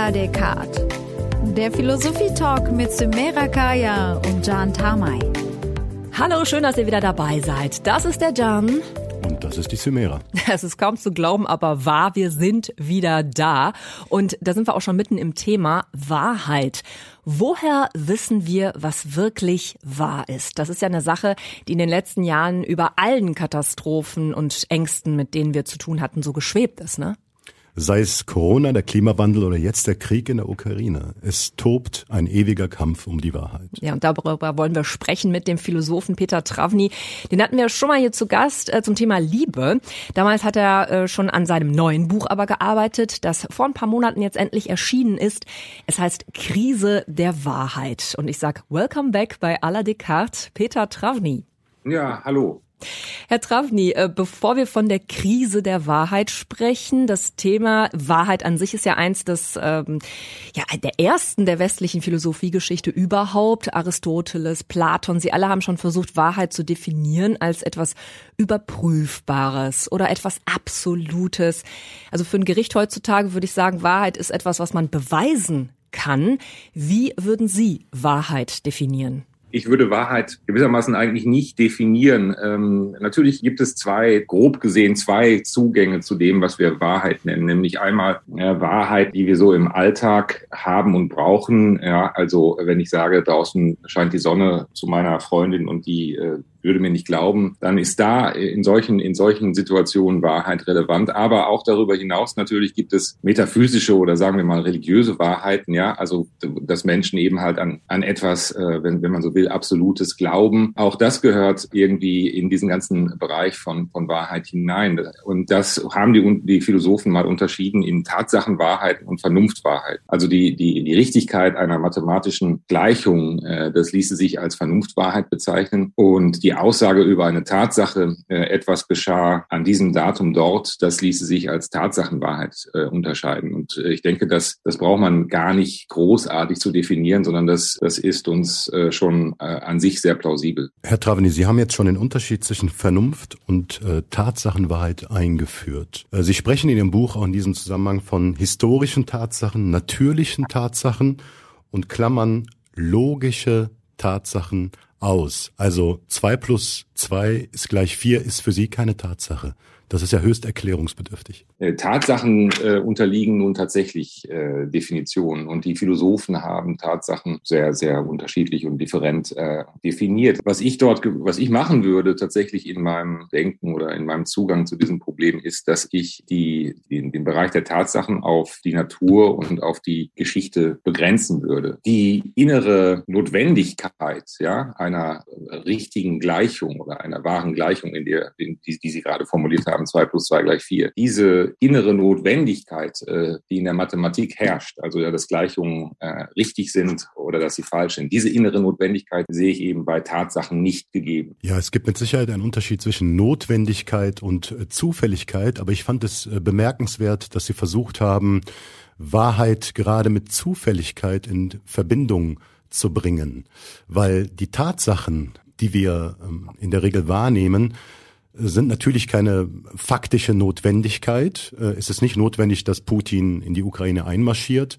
la Descartes. Der Philosophie-Talk mit Sumera Kaya und Jan Tamay. Hallo, schön, dass ihr wieder dabei seid. Das ist der Jan. Und das ist die Chimera. Es ist kaum zu glauben, aber wahr, wir sind wieder da. Und da sind wir auch schon mitten im Thema Wahrheit. Woher wissen wir, was wirklich wahr ist? Das ist ja eine Sache, die in den letzten Jahren über allen Katastrophen und Ängsten, mit denen wir zu tun hatten, so geschwebt ist, ne? Sei es Corona, der Klimawandel oder jetzt der Krieg in der Ukraine. Es tobt ein ewiger Kampf um die Wahrheit. Ja, und darüber wollen wir sprechen mit dem Philosophen Peter Travny. Den hatten wir schon mal hier zu Gast äh, zum Thema Liebe. Damals hat er äh, schon an seinem neuen Buch aber gearbeitet, das vor ein paar Monaten jetzt endlich erschienen ist. Es heißt Krise der Wahrheit. Und ich sag Welcome back bei Ala Descartes, Peter Travny. Ja, hallo. Herr Travny, äh, bevor wir von der Krise der Wahrheit sprechen, das Thema Wahrheit an sich ist ja eins des, ähm, ja, der ersten der westlichen Philosophiegeschichte überhaupt. Aristoteles, Platon, sie alle haben schon versucht, Wahrheit zu definieren als etwas Überprüfbares oder etwas Absolutes. Also für ein Gericht heutzutage würde ich sagen, Wahrheit ist etwas, was man beweisen kann. Wie würden Sie Wahrheit definieren? Ich würde Wahrheit gewissermaßen eigentlich nicht definieren. Ähm, natürlich gibt es zwei, grob gesehen, zwei Zugänge zu dem, was wir Wahrheit nennen. Nämlich einmal äh, Wahrheit, die wir so im Alltag haben und brauchen. Ja, also wenn ich sage, draußen scheint die Sonne zu meiner Freundin und die äh, würde mir nicht glauben, dann ist da in solchen, in solchen Situationen Wahrheit relevant. Aber auch darüber hinaus natürlich gibt es metaphysische oder sagen wir mal religiöse Wahrheiten, ja, also dass Menschen eben halt an, an etwas, äh, wenn, wenn man so will, absolutes Glauben. Auch das gehört irgendwie in diesen ganzen Bereich von, von Wahrheit hinein. Und das haben die, die Philosophen mal unterschieden in Tatsachenwahrheiten und Vernunftwahrheit. Also die, die, die Richtigkeit einer mathematischen Gleichung, äh, das ließe sich als Vernunftwahrheit bezeichnen. Und die die Aussage über eine Tatsache, äh, etwas geschah an diesem Datum dort, das ließe sich als Tatsachenwahrheit äh, unterscheiden. Und äh, ich denke, das, das braucht man gar nicht großartig zu definieren, sondern das, das ist uns äh, schon äh, an sich sehr plausibel. Herr Traveni, Sie haben jetzt schon den Unterschied zwischen Vernunft und äh, Tatsachenwahrheit eingeführt. Äh, Sie sprechen in Ihrem Buch auch in diesem Zusammenhang von historischen Tatsachen, natürlichen Tatsachen und klammern logische Tatsachen aus. Also zwei plus zwei ist gleich vier ist für Sie keine Tatsache. Das ist ja höchst erklärungsbedürftig. Äh, Tatsachen äh, unterliegen nun tatsächlich äh, Definitionen und die Philosophen haben Tatsachen sehr, sehr unterschiedlich und different äh, definiert. Was ich dort, was ich machen würde tatsächlich in meinem Denken oder in meinem Zugang zu diesem Problem ist, dass ich die, den, den Bereich der Tatsachen auf die Natur und auf die Geschichte begrenzen würde. Die innere Notwendigkeit ja, einer richtigen Gleichung oder einer wahren Gleichung, in der, in die, die Sie gerade formuliert haben, haben, zwei plus zwei gleich vier. Diese innere Notwendigkeit, äh, die in der Mathematik herrscht, also dass Gleichungen äh, richtig sind oder dass sie falsch sind, diese innere Notwendigkeit sehe ich eben bei Tatsachen nicht gegeben. Ja, es gibt mit Sicherheit einen Unterschied zwischen Notwendigkeit und äh, Zufälligkeit, aber ich fand es äh, bemerkenswert, dass Sie versucht haben, Wahrheit gerade mit Zufälligkeit in Verbindung zu bringen, weil die Tatsachen, die wir ähm, in der Regel wahrnehmen, sind natürlich keine faktische Notwendigkeit. Äh, es ist nicht notwendig, dass Putin in die Ukraine einmarschiert,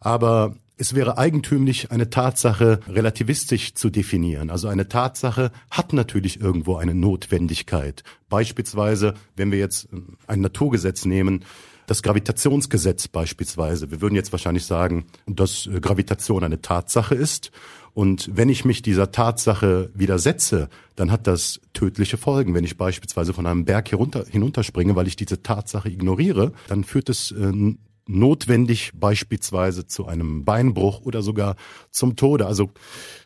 aber es wäre eigentümlich, eine Tatsache relativistisch zu definieren. Also eine Tatsache hat natürlich irgendwo eine Notwendigkeit. Beispielsweise, wenn wir jetzt ein Naturgesetz nehmen, das Gravitationsgesetz beispielsweise. Wir würden jetzt wahrscheinlich sagen, dass äh, Gravitation eine Tatsache ist und wenn ich mich dieser Tatsache widersetze, dann hat das tödliche Folgen. Wenn ich beispielsweise von einem Berg herunter, hinunterspringe, weil ich diese Tatsache ignoriere, dann führt es äh, notwendig beispielsweise zu einem Beinbruch oder sogar zum Tode. Also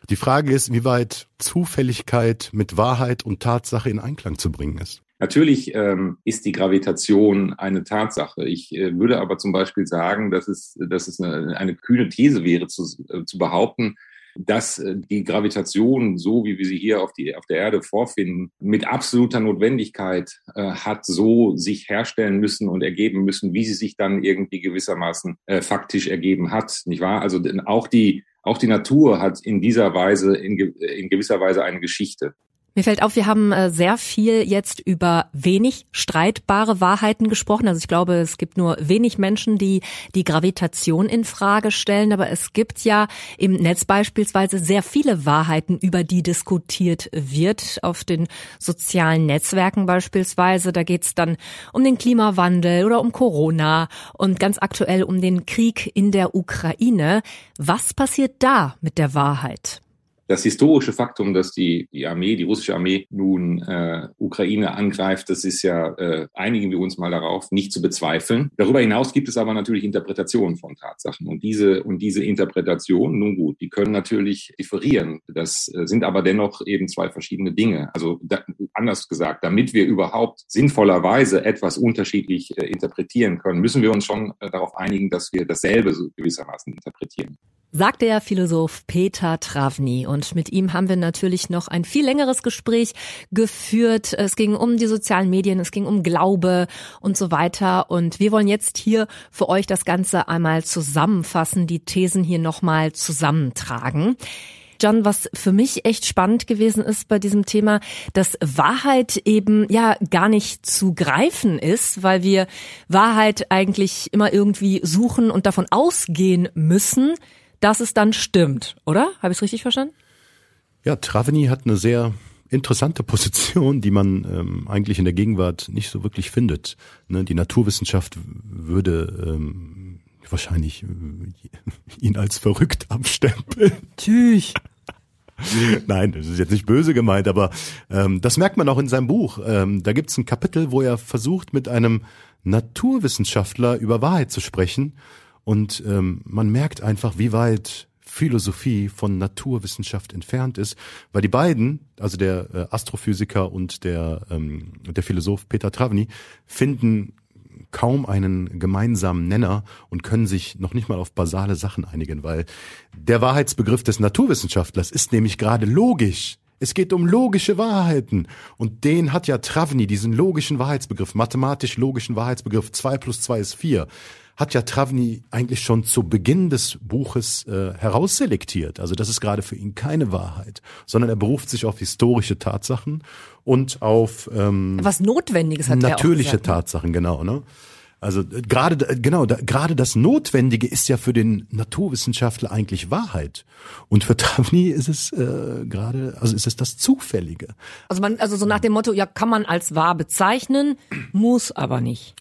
die Frage ist, wie weit Zufälligkeit mit Wahrheit und Tatsache in Einklang zu bringen ist. Natürlich ähm, ist die Gravitation eine Tatsache. Ich äh, würde aber zum Beispiel sagen, dass es, dass es eine, eine kühne These wäre, zu, äh, zu behaupten, dass äh, die Gravitation, so wie wir sie hier auf, die, auf der Erde vorfinden, mit absoluter Notwendigkeit äh, hat so sich herstellen müssen und ergeben müssen, wie sie sich dann irgendwie gewissermaßen äh, faktisch ergeben hat, nicht wahr? Also auch die, auch die Natur hat in dieser Weise, in, in gewisser Weise eine Geschichte. Mir fällt auf, wir haben äh, sehr viel jetzt über wenig streitbare Wahrheiten gesprochen. Also ich glaube, es gibt nur wenig Menschen, die die Gravitation in Frage stellen. Aber es gibt ja im Netz beispielsweise sehr viele Wahrheiten, über die diskutiert wird. Auf den sozialen Netzwerken beispielsweise. Da geht es dann um den Klimawandel oder um Corona und ganz aktuell um den Krieg in der Ukraine. Was passiert da mit der Wahrheit? Das historische Faktum, dass die, die Armee, die russische Armee nun äh, Ukraine angreift, das ist ja, äh, einigen wir uns mal darauf, nicht zu bezweifeln. Darüber hinaus gibt es aber natürlich Interpretationen von Tatsachen. Und diese, und diese Interpretationen, nun gut, die können natürlich differieren. Das äh, sind aber dennoch eben zwei verschiedene Dinge. Also da, anders gesagt, damit wir überhaupt sinnvollerweise etwas unterschiedlich äh, interpretieren können, müssen wir uns schon äh, darauf einigen, dass wir dasselbe so gewissermaßen interpretieren sagt der Philosoph Peter Travny. Und mit ihm haben wir natürlich noch ein viel längeres Gespräch geführt. Es ging um die sozialen Medien, es ging um Glaube und so weiter. Und wir wollen jetzt hier für euch das Ganze einmal zusammenfassen, die Thesen hier nochmal zusammentragen. John, was für mich echt spannend gewesen ist bei diesem Thema, dass Wahrheit eben ja gar nicht zu greifen ist, weil wir Wahrheit eigentlich immer irgendwie suchen und davon ausgehen müssen, dass es dann stimmt, oder? Habe ich es richtig verstanden? Ja, Traveni hat eine sehr interessante Position, die man ähm, eigentlich in der Gegenwart nicht so wirklich findet. Ne, die Naturwissenschaft würde ähm, wahrscheinlich äh, ihn als verrückt abstempeln. Tschüss. Nein, das ist jetzt nicht böse gemeint, aber ähm, das merkt man auch in seinem Buch. Ähm, da gibt es ein Kapitel, wo er versucht, mit einem Naturwissenschaftler über Wahrheit zu sprechen und ähm, man merkt einfach, wie weit Philosophie von Naturwissenschaft entfernt ist, weil die beiden, also der äh, Astrophysiker und der, ähm, der Philosoph Peter Travny, finden kaum einen gemeinsamen Nenner und können sich noch nicht mal auf basale Sachen einigen, weil der Wahrheitsbegriff des Naturwissenschaftlers ist nämlich gerade logisch. Es geht um logische Wahrheiten. Und den hat ja Travny, diesen logischen Wahrheitsbegriff, mathematisch logischen Wahrheitsbegriff, zwei plus zwei ist vier hat ja Travni eigentlich schon zu Beginn des Buches äh, herausselektiert. Also das ist gerade für ihn keine Wahrheit, sondern er beruft sich auf historische Tatsachen und auf ähm, was Notwendiges hat natürliche gesagt, ne? Tatsachen, genau. Ne? Also äh, gerade genau da, gerade das Notwendige ist ja für den Naturwissenschaftler eigentlich Wahrheit und für Travni ist es äh, gerade also ist es das Zufällige. Also man also so nach dem Motto ja kann man als wahr bezeichnen, muss aber nicht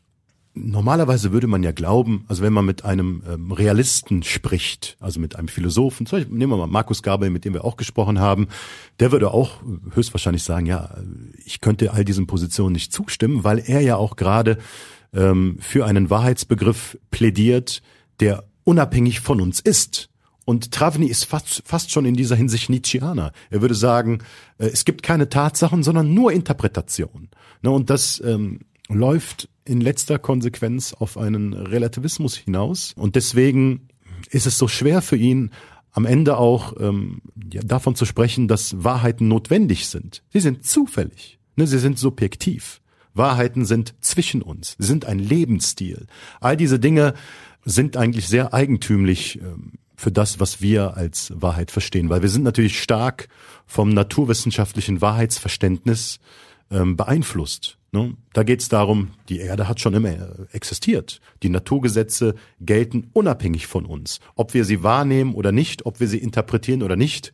normalerweise würde man ja glauben, also wenn man mit einem ähm, Realisten spricht, also mit einem Philosophen, zum Beispiel, nehmen wir mal Markus Gabel, mit dem wir auch gesprochen haben, der würde auch höchstwahrscheinlich sagen, ja, ich könnte all diesen Positionen nicht zustimmen, weil er ja auch gerade ähm, für einen Wahrheitsbegriff plädiert, der unabhängig von uns ist. Und Travni ist fast, fast schon in dieser Hinsicht Nietzscheaner. Er würde sagen, äh, es gibt keine Tatsachen, sondern nur Interpretation. Ne, und das ähm, läuft in letzter Konsequenz auf einen Relativismus hinaus. Und deswegen ist es so schwer für ihn, am Ende auch ähm, ja, davon zu sprechen, dass Wahrheiten notwendig sind. Sie sind zufällig, ne? sie sind subjektiv. Wahrheiten sind zwischen uns, sind ein Lebensstil. All diese Dinge sind eigentlich sehr eigentümlich ähm, für das, was wir als Wahrheit verstehen, weil wir sind natürlich stark vom naturwissenschaftlichen Wahrheitsverständnis ähm, beeinflusst. Ne? Da geht es darum, die Erde hat schon immer äh, existiert. Die Naturgesetze gelten unabhängig von uns. Ob wir sie wahrnehmen oder nicht, ob wir sie interpretieren oder nicht,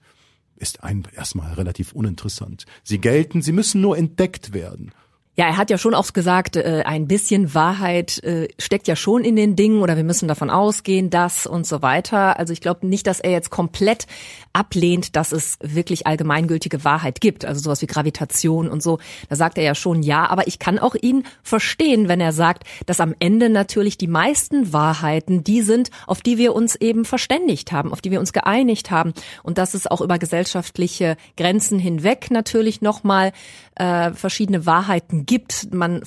ist ein, erstmal relativ uninteressant. Sie gelten, sie müssen nur entdeckt werden. Ja, er hat ja schon auch gesagt, äh, ein bisschen Wahrheit äh, steckt ja schon in den Dingen oder wir müssen davon ausgehen, dass und so weiter. Also ich glaube nicht, dass er jetzt komplett ablehnt, dass es wirklich allgemeingültige Wahrheit gibt, also sowas wie Gravitation und so. Da sagt er ja schon ja, aber ich kann auch ihn verstehen, wenn er sagt, dass am Ende natürlich die meisten Wahrheiten die sind, auf die wir uns eben verständigt haben, auf die wir uns geeinigt haben und dass es auch über gesellschaftliche Grenzen hinweg natürlich nochmal äh, verschiedene Wahrheiten gibt. Man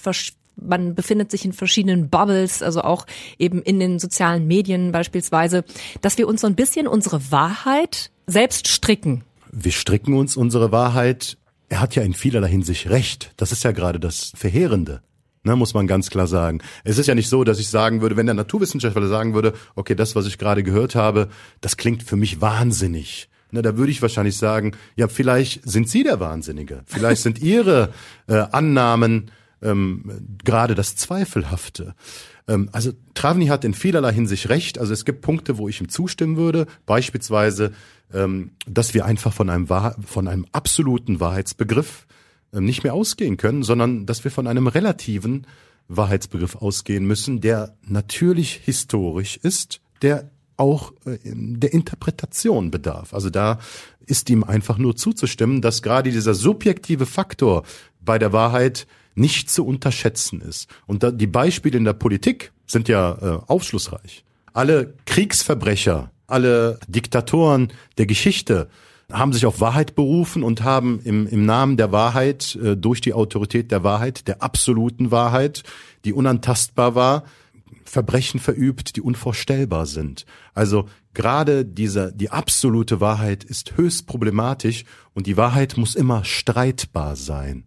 man befindet sich in verschiedenen Bubbles, also auch eben in den sozialen Medien beispielsweise, dass wir uns so ein bisschen unsere Wahrheit selbst stricken. Wir stricken uns unsere Wahrheit. Er hat ja in vielerlei Hinsicht recht. Das ist ja gerade das Verheerende. Ne, muss man ganz klar sagen. Es ist ja nicht so, dass ich sagen würde, wenn der Naturwissenschaftler sagen würde, okay, das, was ich gerade gehört habe, das klingt für mich wahnsinnig Na, da würde ich wahrscheinlich sagen, ja, vielleicht sind Sie der Wahnsinnige. Vielleicht sind Ihre äh, Annahmen ähm, gerade das Zweifelhafte. Ähm, also Travni hat in vielerlei Hinsicht recht. Also es gibt Punkte, wo ich ihm zustimmen würde. Beispielsweise, ähm, dass wir einfach von einem, Wahr von einem absoluten Wahrheitsbegriff ähm, nicht mehr ausgehen können, sondern dass wir von einem relativen Wahrheitsbegriff ausgehen müssen, der natürlich historisch ist, der auch äh, der Interpretation bedarf. Also da ist ihm einfach nur zuzustimmen, dass gerade dieser subjektive Faktor bei der Wahrheit nicht zu unterschätzen ist. Und die Beispiele in der Politik sind ja äh, aufschlussreich. Alle Kriegsverbrecher, alle Diktatoren der Geschichte haben sich auf Wahrheit berufen und haben im, im Namen der Wahrheit, äh, durch die Autorität der Wahrheit, der absoluten Wahrheit, die unantastbar war, Verbrechen verübt, die unvorstellbar sind. Also gerade diese, die absolute Wahrheit ist höchst problematisch und die Wahrheit muss immer streitbar sein.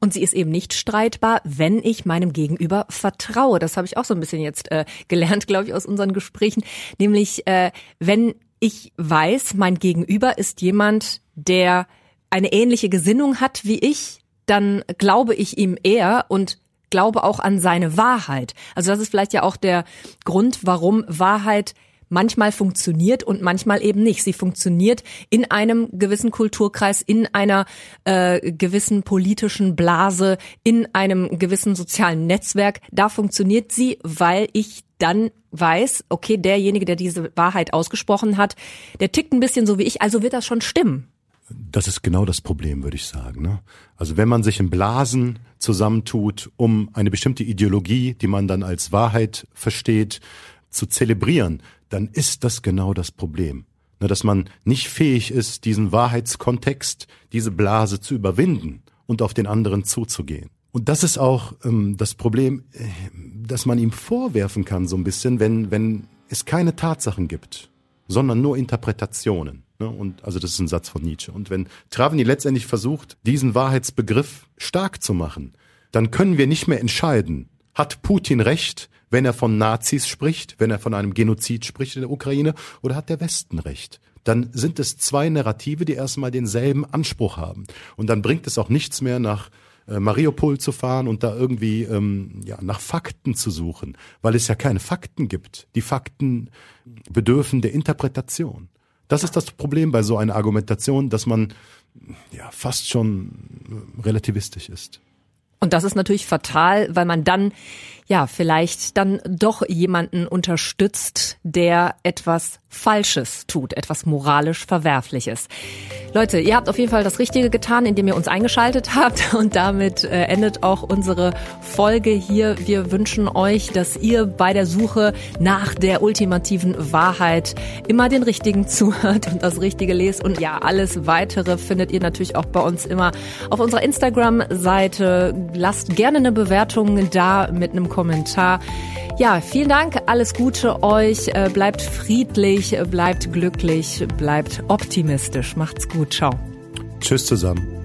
Und sie ist eben nicht streitbar, wenn ich meinem Gegenüber vertraue. Das habe ich auch so ein bisschen jetzt äh, gelernt, glaube ich, aus unseren Gesprächen. Nämlich, äh, wenn ich weiß, mein Gegenüber ist jemand, der eine ähnliche Gesinnung hat wie ich, dann glaube ich ihm eher und glaube auch an seine Wahrheit. Also das ist vielleicht ja auch der Grund, warum Wahrheit manchmal funktioniert und manchmal eben nicht. Sie funktioniert in einem gewissen Kulturkreis, in einer äh, gewissen politischen Blase, in einem gewissen sozialen Netzwerk. Da funktioniert sie, weil ich dann weiß, okay, derjenige, der diese Wahrheit ausgesprochen hat, der tickt ein bisschen so wie ich, also wird das schon stimmen. Das ist genau das Problem, würde ich sagen. Ne? Also wenn man sich in Blasen zusammentut, um eine bestimmte Ideologie, die man dann als Wahrheit versteht, zu zelebrieren, dann ist das genau das Problem. Ne, dass man nicht fähig ist, diesen Wahrheitskontext, diese Blase zu überwinden und auf den anderen zuzugehen. Und das ist auch ähm, das Problem, äh, dass man ihm vorwerfen kann, so ein bisschen, wenn, wenn es keine Tatsachen gibt, sondern nur Interpretationen. Ne? Und also das ist ein Satz von Nietzsche. Und wenn Travni letztendlich versucht, diesen Wahrheitsbegriff stark zu machen, dann können wir nicht mehr entscheiden, hat Putin recht, wenn er von Nazis spricht, wenn er von einem Genozid spricht in der Ukraine, oder hat der Westen recht? Dann sind es zwei Narrative, die erstmal denselben Anspruch haben. Und dann bringt es auch nichts mehr nach äh, Mariupol zu fahren und da irgendwie ähm, ja, nach Fakten zu suchen, weil es ja keine Fakten gibt. Die Fakten bedürfen der Interpretation. Das ist das Problem bei so einer Argumentation, dass man ja fast schon relativistisch ist. Und das ist natürlich fatal, weil man dann ja vielleicht dann doch jemanden unterstützt, der etwas Falsches tut, etwas moralisch Verwerfliches. Leute, ihr habt auf jeden Fall das Richtige getan, indem ihr uns eingeschaltet habt und damit äh, endet auch unsere Folge hier. Wir wünschen euch, dass ihr bei der Suche nach der ultimativen Wahrheit immer den Richtigen zuhört und das Richtige lest und ja, alles weitere findet ihr natürlich auch bei uns immer auf unserer Instagram-Seite. Lasst gerne eine Bewertung da mit einem Kommentar. Ja, vielen Dank, alles Gute euch, äh, bleibt friedlich, bleibt glücklich, bleibt optimistisch. Macht's gut, ciao. Tschüss zusammen.